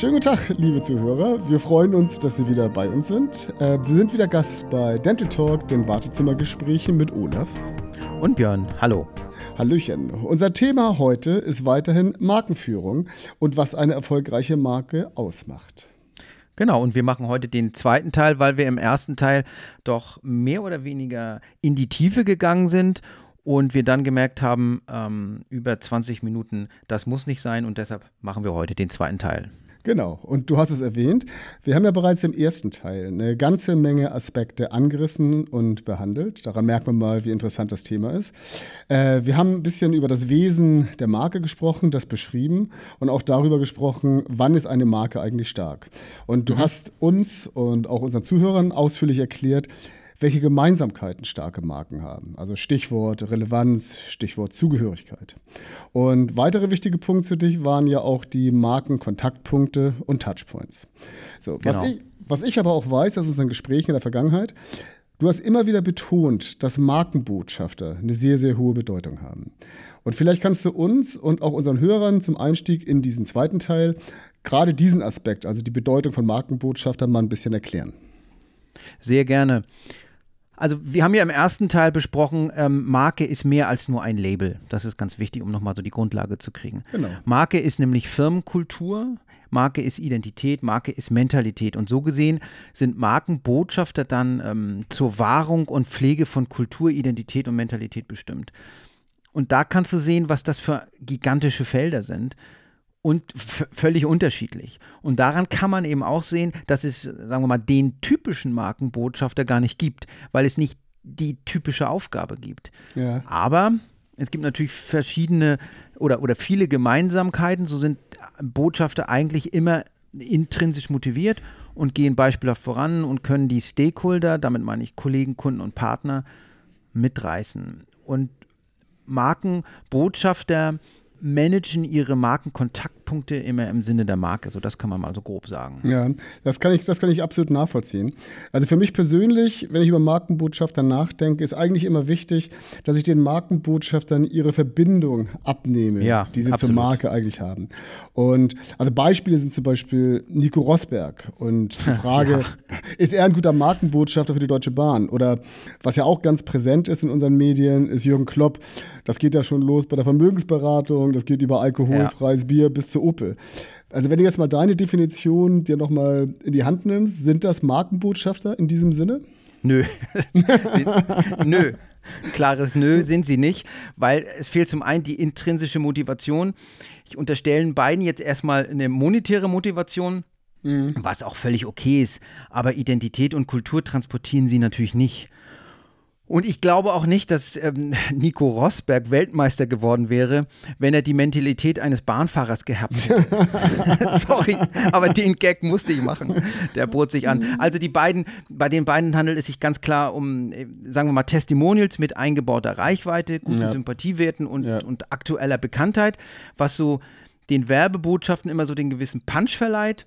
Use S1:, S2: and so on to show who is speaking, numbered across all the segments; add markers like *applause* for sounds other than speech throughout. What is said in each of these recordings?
S1: Schönen guten Tag, liebe Zuhörer. Wir freuen uns, dass Sie wieder bei uns sind. Äh, Sie sind wieder Gast bei Dental Talk, den Wartezimmergesprächen mit Olaf.
S2: Und Björn, hallo.
S1: Hallöchen. Unser Thema heute ist weiterhin Markenführung und was eine erfolgreiche Marke ausmacht.
S2: Genau, und wir machen heute den zweiten Teil, weil wir im ersten Teil doch mehr oder weniger in die Tiefe gegangen sind und wir dann gemerkt haben, ähm, über 20 Minuten, das muss nicht sein und deshalb machen wir heute den zweiten Teil.
S1: Genau, und du hast es erwähnt, wir haben ja bereits im ersten Teil eine ganze Menge Aspekte angerissen und behandelt. Daran merkt man mal, wie interessant das Thema ist. Äh, wir haben ein bisschen über das Wesen der Marke gesprochen, das beschrieben und auch darüber gesprochen, wann ist eine Marke eigentlich stark. Und du mhm. hast uns und auch unseren Zuhörern ausführlich erklärt, welche Gemeinsamkeiten starke Marken haben. Also Stichwort Relevanz, Stichwort Zugehörigkeit. Und weitere wichtige Punkte für dich waren ja auch die Markenkontaktpunkte und Touchpoints. So, genau. was, ich, was ich aber auch weiß aus unseren Gesprächen in der Vergangenheit, du hast immer wieder betont, dass Markenbotschafter eine sehr, sehr hohe Bedeutung haben. Und vielleicht kannst du uns und auch unseren Hörern zum Einstieg in diesen zweiten Teil gerade diesen Aspekt, also die Bedeutung von Markenbotschaftern, mal ein bisschen erklären.
S2: Sehr gerne. Also wir haben ja im ersten Teil besprochen, ähm, Marke ist mehr als nur ein Label. Das ist ganz wichtig, um nochmal so die Grundlage zu kriegen. Genau. Marke ist nämlich Firmenkultur, Marke ist Identität, Marke ist Mentalität. Und so gesehen sind Markenbotschafter dann ähm, zur Wahrung und Pflege von Kultur, Identität und Mentalität bestimmt. Und da kannst du sehen, was das für gigantische Felder sind und völlig unterschiedlich. Und daran kann man eben auch sehen, dass es, sagen wir mal, den typischen Markenbotschafter gar nicht gibt, weil es nicht die typische Aufgabe gibt. Ja. Aber es gibt natürlich verschiedene oder, oder viele Gemeinsamkeiten. So sind Botschafter eigentlich immer intrinsisch motiviert und gehen beispielhaft voran und können die Stakeholder, damit meine ich Kollegen, Kunden und Partner, mitreißen. Und Markenbotschafter managen ihre Markenkontaktpunkte immer im Sinne der Marke. So, das kann man mal so grob sagen.
S1: Ja, das kann ich, das kann ich absolut nachvollziehen. Also für mich persönlich, wenn ich über Markenbotschafter nachdenke, ist eigentlich immer wichtig, dass ich den Markenbotschaftern ihre Verbindung abnehme, ja, die sie absolut. zur Marke eigentlich haben. Und also Beispiele sind zum Beispiel Nico Rosberg und die *laughs* Frage, ja. ist er ein guter Markenbotschafter für die Deutsche Bahn? Oder was ja auch ganz präsent ist in unseren Medien, ist Jürgen Klopp. Das geht ja schon los bei der Vermögensberatung das geht über alkoholfreies ja. Bier bis zu Opel. Also wenn du jetzt mal deine Definition dir nochmal in die Hand nimmst, sind das Markenbotschafter in diesem Sinne?
S2: Nö. *laughs* Nö. Klares Nö sind sie nicht, weil es fehlt zum einen die intrinsische Motivation. Ich unterstelle beiden jetzt erstmal eine monetäre Motivation, mhm. was auch völlig okay ist. Aber Identität und Kultur transportieren sie natürlich nicht. Und ich glaube auch nicht, dass ähm, Nico Rosberg Weltmeister geworden wäre, wenn er die Mentalität eines Bahnfahrers gehabt hätte. *laughs* Sorry, aber den Gag musste ich machen. Der bot sich an. Also die beiden, bei den beiden handelt es sich ganz klar um, äh, sagen wir mal, Testimonials mit eingebauter Reichweite, guten ja. Sympathiewerten und, ja. und aktueller Bekanntheit, was so den Werbebotschaften immer so den gewissen Punch verleiht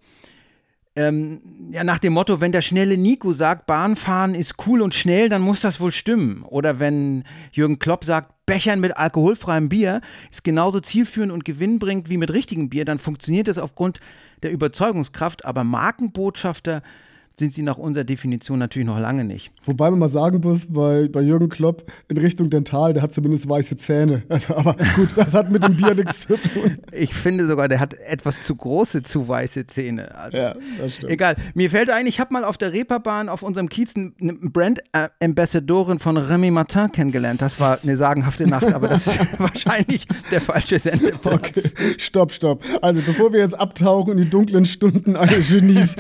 S2: ähm, ja, nach dem Motto, wenn der schnelle Nico sagt, Bahnfahren ist cool und schnell, dann muss das wohl stimmen. Oder wenn Jürgen Klopp sagt, Bechern mit alkoholfreiem Bier ist genauso zielführend und gewinnbringend wie mit richtigem Bier, dann funktioniert das aufgrund der Überzeugungskraft. Aber Markenbotschafter sind sie nach unserer Definition natürlich noch lange nicht.
S1: Wobei man mal sagen muss, bei, bei Jürgen Klopp in Richtung Dental, der hat zumindest weiße Zähne. *laughs* Also, aber gut, das hat mit dem Bier nichts zu tun. *laughs*
S2: Ich finde sogar, der hat etwas zu große, zu weiße Zähne. Also, ja, das stimmt. Egal. Mir fällt ein, ich habe mal auf der Reeperbahn auf unserem Kiez eine Brand-Ambassadorin von Remy Martin kennengelernt. Das war eine sagenhafte Nacht, aber das ist *laughs* wahrscheinlich der falsche Sendeplatz. Okay,
S1: stopp, stopp. Also bevor wir jetzt abtauchen in die dunklen Stunden eines Genies,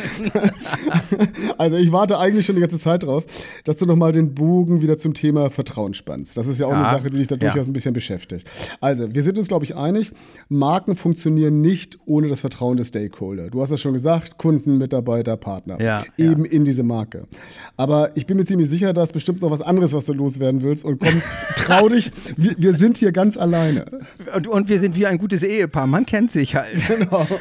S1: *laughs* also ich warte eigentlich schon die ganze Zeit drauf, dass du nochmal den Bogen wieder zum Thema Vertrauen spannst. Das ist ja auch ja, eine Sache, die dich da durchaus ja. ein bisschen beschäftigt. Also, wir sind uns, glaube ich, einig, Marken funktionieren nicht ohne das Vertrauen des Stakeholder. Du hast das schon gesagt, Kunden, Mitarbeiter, Partner. Ja, eben in diese Marke. Aber ich bin mir ziemlich sicher, da ist bestimmt noch was anderes, was du loswerden willst. Und komm, *laughs* trau dich, wir, wir, sind hier ganz alleine.
S2: Und, und wir sind wie ein gutes Ehepaar. Man kennt sich halt. Genau. *laughs*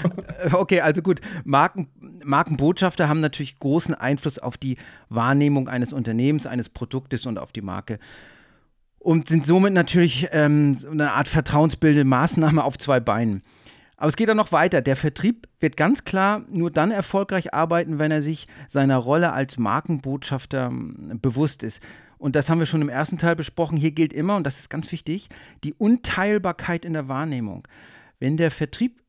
S2: Okay, also gut. Marken, Markenbotschafter haben natürlich große großen Einfluss auf die Wahrnehmung eines Unternehmens, eines Produktes und auf die Marke. Und sind somit natürlich ähm, eine Art vertrauensbildende Maßnahme auf zwei Beinen. Aber es geht dann noch weiter. Der Vertrieb wird ganz klar nur dann erfolgreich arbeiten, wenn er sich seiner Rolle als Markenbotschafter ähm, bewusst ist. Und das haben wir schon im ersten Teil besprochen. Hier gilt immer, und das ist ganz wichtig, die Unteilbarkeit in der Wahrnehmung. Wenn der Vertrieb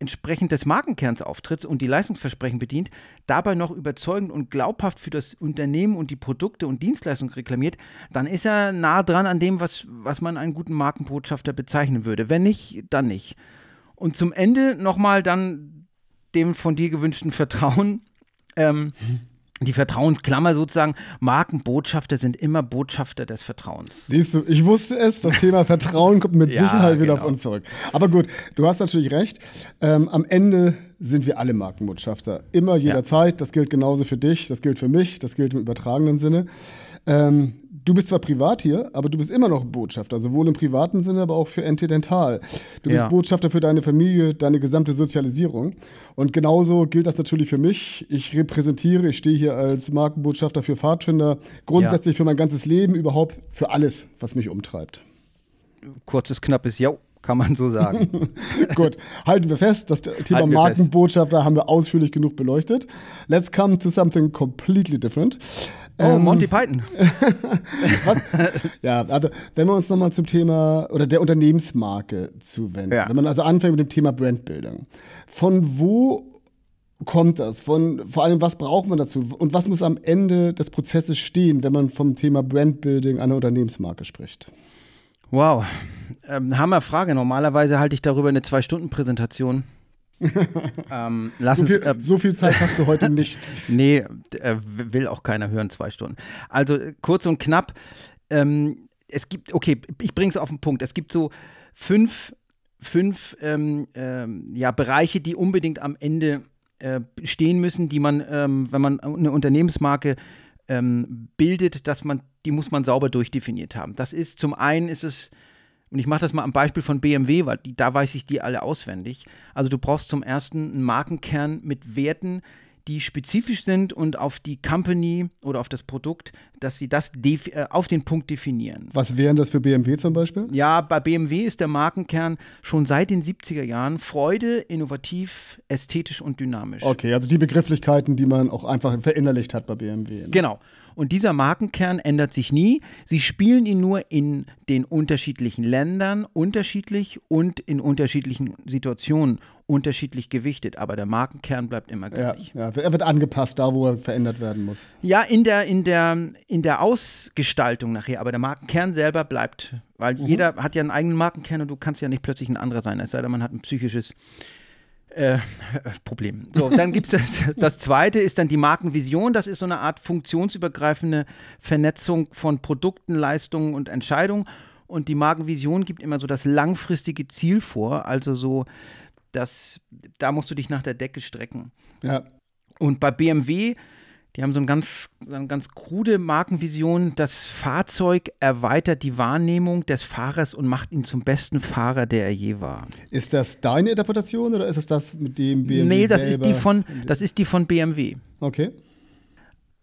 S2: entsprechend des Markenkerns auftritt und die Leistungsversprechen bedient, dabei noch überzeugend und glaubhaft für das Unternehmen und die Produkte und Dienstleistungen reklamiert, dann ist er nah dran an dem, was, was man einen guten Markenbotschafter bezeichnen würde. Wenn nicht, dann nicht. Und zum Ende nochmal dann dem von dir gewünschten Vertrauen. Ähm, die Vertrauensklammer sozusagen, Markenbotschafter sind immer Botschafter des Vertrauens.
S1: Siehst du, ich wusste es, das Thema Vertrauen kommt mit *laughs* ja, Sicherheit wieder genau. auf uns zurück. Aber gut, du hast natürlich recht. Ähm, am Ende sind wir alle Markenbotschafter. Immer, jederzeit. Ja. Das gilt genauso für dich, das gilt für mich, das gilt im übertragenen Sinne. Ähm, du bist zwar privat hier, aber du bist immer noch Botschafter, sowohl im privaten Sinne, aber auch für NT Dental. Du bist ja. Botschafter für deine Familie, deine gesamte Sozialisierung. Und genauso gilt das natürlich für mich. Ich repräsentiere, ich stehe hier als Markenbotschafter für Pfadfinder, grundsätzlich ja. für mein ganzes Leben, überhaupt für alles, was mich umtreibt.
S2: Kurzes, knappes Ja kann man so sagen. *laughs*
S1: Gut, halten wir fest, das Thema Markenbotschafter haben wir ausführlich genug beleuchtet. Let's come to something completely different.
S2: Oh, ähm, Monty Python. *laughs*
S1: ja, also wenn wir uns nochmal zum Thema oder der Unternehmensmarke zuwenden, ja. wenn man also anfängt mit dem Thema Brandbildung, von wo kommt das? Von vor allem, was braucht man dazu? Und was muss am Ende des Prozesses stehen, wenn man vom Thema Brandbuilding einer Unternehmensmarke spricht?
S2: Wow, ähm, Hammerfrage. Normalerweise halte ich darüber eine Zwei-Stunden-Präsentation. *laughs*
S1: ähm, lass so, viel, äh, so viel Zeit hast du heute nicht. *laughs*
S2: nee, äh, will auch keiner hören, zwei Stunden. Also kurz und knapp. Ähm, es gibt, okay, ich bringe es auf den Punkt. Es gibt so fünf, fünf ähm, ähm, ja, Bereiche, die unbedingt am Ende äh, stehen müssen, die man, ähm, wenn man eine Unternehmensmarke ähm, bildet, dass man, die muss man sauber durchdefiniert haben. Das ist zum einen ist es und ich mache das mal am Beispiel von BMW, weil die, da weiß ich die alle auswendig. Also du brauchst zum ersten einen Markenkern mit Werten, die spezifisch sind und auf die Company oder auf das Produkt, dass sie das äh, auf den Punkt definieren.
S1: Was wären das für BMW zum Beispiel?
S2: Ja, bei BMW ist der Markenkern schon seit den 70er Jahren Freude, innovativ, ästhetisch und dynamisch.
S1: Okay, also die Begrifflichkeiten, die man auch einfach verinnerlicht hat bei BMW.
S2: Ne? Genau. Und dieser Markenkern ändert sich nie. Sie spielen ihn nur in den unterschiedlichen Ländern unterschiedlich und in unterschiedlichen Situationen unterschiedlich gewichtet. Aber der Markenkern bleibt immer gleich.
S1: Ja, ja. er wird angepasst, da wo er verändert werden muss.
S2: Ja, in der, in der, in der Ausgestaltung nachher. Aber der Markenkern selber bleibt. Weil mhm. jeder hat ja einen eigenen Markenkern und du kannst ja nicht plötzlich ein anderer sein. Es sei denn, man hat ein psychisches äh, Problem. So, dann gibt es das, *laughs* das zweite, ist dann die Markenvision. Das ist so eine Art funktionsübergreifende Vernetzung von Produkten, Leistungen und Entscheidungen. Und die Markenvision gibt immer so das langfristige Ziel vor. Also so, dass da musst du dich nach der Decke strecken. Ja. Und bei BMW die haben so, ein ganz, eine ganz krude Markenvision. Das Fahrzeug erweitert die Wahrnehmung des Fahrers und macht ihn zum besten Fahrer, der er je war.
S1: Ist das deine Interpretation oder ist es das mit dem BMW?
S2: Nee, das ist die von, das ist die von BMW.
S1: Okay.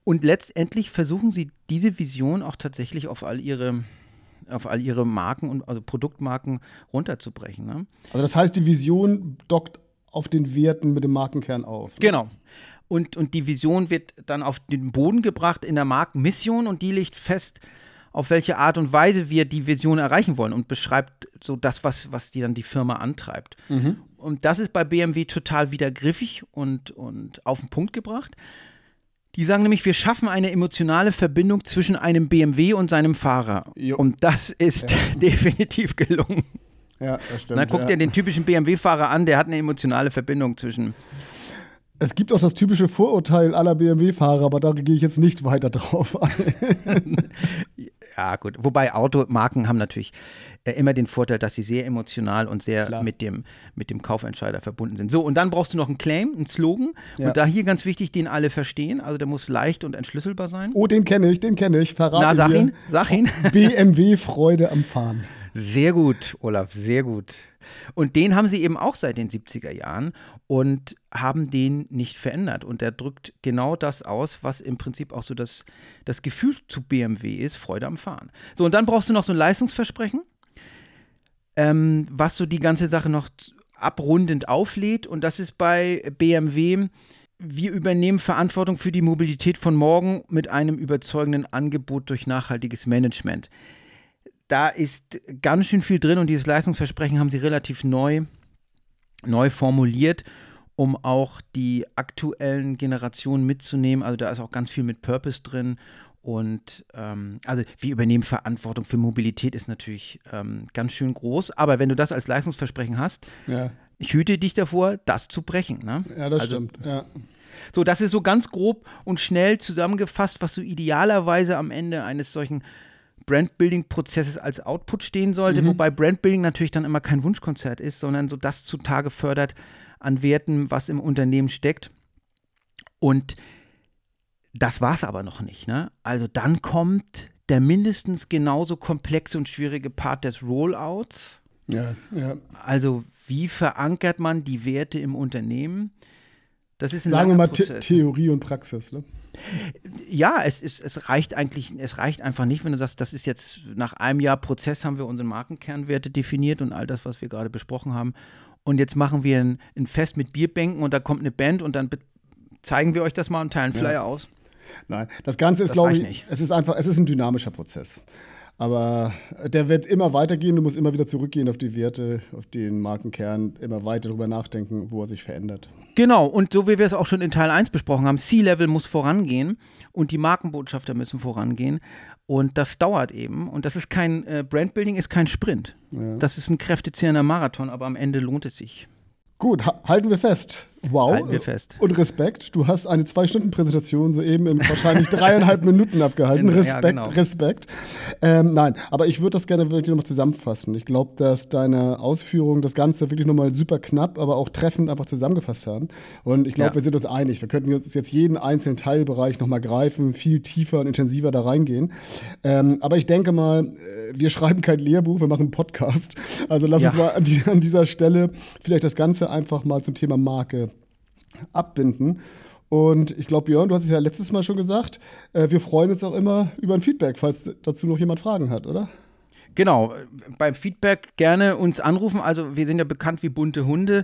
S2: Und letztendlich versuchen sie diese Vision auch tatsächlich auf all ihre auf all ihre Marken und also Produktmarken runterzubrechen. Ne?
S1: Also das heißt, die Vision dockt auf den Werten mit dem Markenkern auf. Ne?
S2: Genau und, und die Vision wird dann auf den Boden gebracht in der Markenmission und die legt fest, auf welche Art und Weise wir die Vision erreichen wollen und beschreibt so das, was, was die dann die Firma antreibt. Mhm. Und das ist bei BMW total wieder griffig und, und auf den Punkt gebracht. Die sagen nämlich, wir schaffen eine emotionale Verbindung zwischen einem BMW und seinem Fahrer. Jo. Und das ist ja. *laughs* definitiv gelungen.
S1: Ja, das stimmt.
S2: Na, guck ja. dir den typischen BMW-Fahrer an, der hat eine emotionale Verbindung zwischen
S1: es gibt auch das typische Vorurteil aller BMW-Fahrer, aber da gehe ich jetzt nicht weiter drauf ein. *laughs*
S2: ja, gut. Wobei Automarken haben natürlich äh, immer den Vorteil, dass sie sehr emotional und sehr mit dem, mit dem Kaufentscheider verbunden sind. So, und dann brauchst du noch einen Claim, einen Slogan. Ja. Und da hier ganz wichtig, den alle verstehen. Also der muss leicht und entschlüsselbar sein.
S1: Oh, den kenne ich, den kenne ich. Verrate
S2: Na, sag ihn, sag ihn. *laughs*
S1: BMW Freude am Fahren.
S2: Sehr gut, Olaf, sehr gut. Und den haben sie eben auch seit den 70er Jahren und haben den nicht verändert. Und der drückt genau das aus, was im Prinzip auch so das, das Gefühl zu BMW ist, Freude am Fahren. So, und dann brauchst du noch so ein Leistungsversprechen, ähm, was so die ganze Sache noch abrundend auflädt. Und das ist bei BMW. Wir übernehmen Verantwortung für die Mobilität von morgen mit einem überzeugenden Angebot durch nachhaltiges Management. Da ist ganz schön viel drin und dieses Leistungsversprechen haben sie relativ neu, neu formuliert, um auch die aktuellen Generationen mitzunehmen. Also da ist auch ganz viel mit Purpose drin und ähm, also wir übernehmen Verantwortung für Mobilität ist natürlich ähm, ganz schön groß. Aber wenn du das als Leistungsversprechen hast, ja. ich hüte dich davor, das zu brechen. Ne?
S1: Ja, das also, stimmt. Ja.
S2: So, das ist so ganz grob und schnell zusammengefasst, was so idealerweise am Ende eines solchen Brandbuilding-Prozesses als Output stehen sollte. Mhm. Wobei Brandbuilding natürlich dann immer kein Wunschkonzert ist, sondern so das zutage fördert an Werten, was im Unternehmen steckt. Und das war es aber noch nicht. Ne? Also dann kommt der mindestens genauso komplexe und schwierige Part des Rollouts.
S1: Ja, ja.
S2: Also wie verankert man die Werte im Unternehmen?
S1: Das ist ein Sagen wir mal The Theorie und Praxis. Ne?
S2: Ja, es, ist, es reicht eigentlich, es reicht einfach nicht, wenn du sagst, das ist jetzt nach einem Jahr Prozess haben wir unsere Markenkernwerte definiert und all das, was wir gerade besprochen haben. Und jetzt machen wir ein, ein Fest mit Bierbänken und da kommt eine Band und dann zeigen wir euch das mal und teilen Flyer ja. aus.
S1: Nein, das Ganze ist, glaube ich, nicht. es ist einfach, es ist ein dynamischer Prozess. Aber der wird immer weitergehen, du musst immer wieder zurückgehen auf die Werte, auf den Markenkern, immer weiter darüber nachdenken, wo er sich verändert.
S2: Genau, und so wie wir es auch schon in Teil 1 besprochen haben, C-Level muss vorangehen und die Markenbotschafter müssen vorangehen. Und das dauert eben. Und das ist kein äh, Brandbuilding, ist kein Sprint. Ja. Das ist ein kräftezehrender Marathon, aber am Ende lohnt es sich.
S1: Gut, halten wir fest. Wow.
S2: Halten wir fest.
S1: Und Respekt. Du hast eine Zwei-Stunden-Präsentation soeben in wahrscheinlich dreieinhalb *laughs* Minuten abgehalten. Respekt, ja, genau. Respekt. Ähm, nein, aber ich würde das gerne wirklich nochmal zusammenfassen. Ich glaube, dass deine Ausführungen das Ganze wirklich nochmal super knapp, aber auch treffend einfach zusammengefasst haben. Und ich glaube, ja. wir sind uns einig. Wir könnten uns jetzt jeden einzelnen Teilbereich nochmal greifen, viel tiefer und intensiver da reingehen. Ähm, aber ich denke mal, äh, wir schreiben kein Lehrbuch, wir machen einen Podcast. Also lass ja. uns mal an, die, an dieser Stelle vielleicht das Ganze einfach mal zum Thema Marke abbinden. Und ich glaube, Björn, du hast es ja letztes Mal schon gesagt, äh, wir freuen uns auch immer über ein Feedback, falls dazu noch jemand Fragen hat, oder?
S2: Genau, beim Feedback gerne uns anrufen. Also wir sind ja bekannt wie bunte Hunde.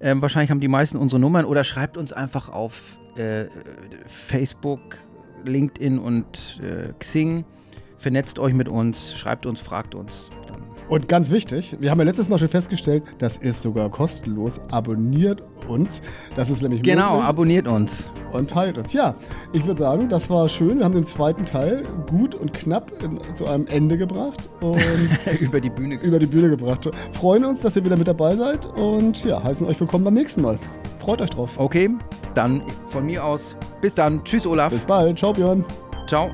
S2: Ähm, wahrscheinlich haben die meisten unsere Nummern oder schreibt uns einfach auf äh, Facebook, LinkedIn und äh, Xing. Vernetzt euch mit uns, schreibt uns, fragt uns. Dann
S1: und ganz wichtig, wir haben ja letztes Mal schon festgestellt, das ist sogar kostenlos. Abonniert uns. Das ist nämlich
S2: Genau, möglich. abonniert uns.
S1: Und teilt uns. Ja, ich würde sagen, das war schön. Wir haben den zweiten Teil gut und knapp in, zu einem Ende gebracht. Und *laughs*
S2: über die Bühne
S1: Über die Bühne gebracht. Freuen uns, dass ihr wieder mit dabei seid. Und ja, heißen euch willkommen beim nächsten Mal. Freut euch drauf.
S2: Okay, dann von mir aus. Bis dann. Tschüss, Olaf.
S1: Bis bald. Ciao, Björn.
S2: Ciao.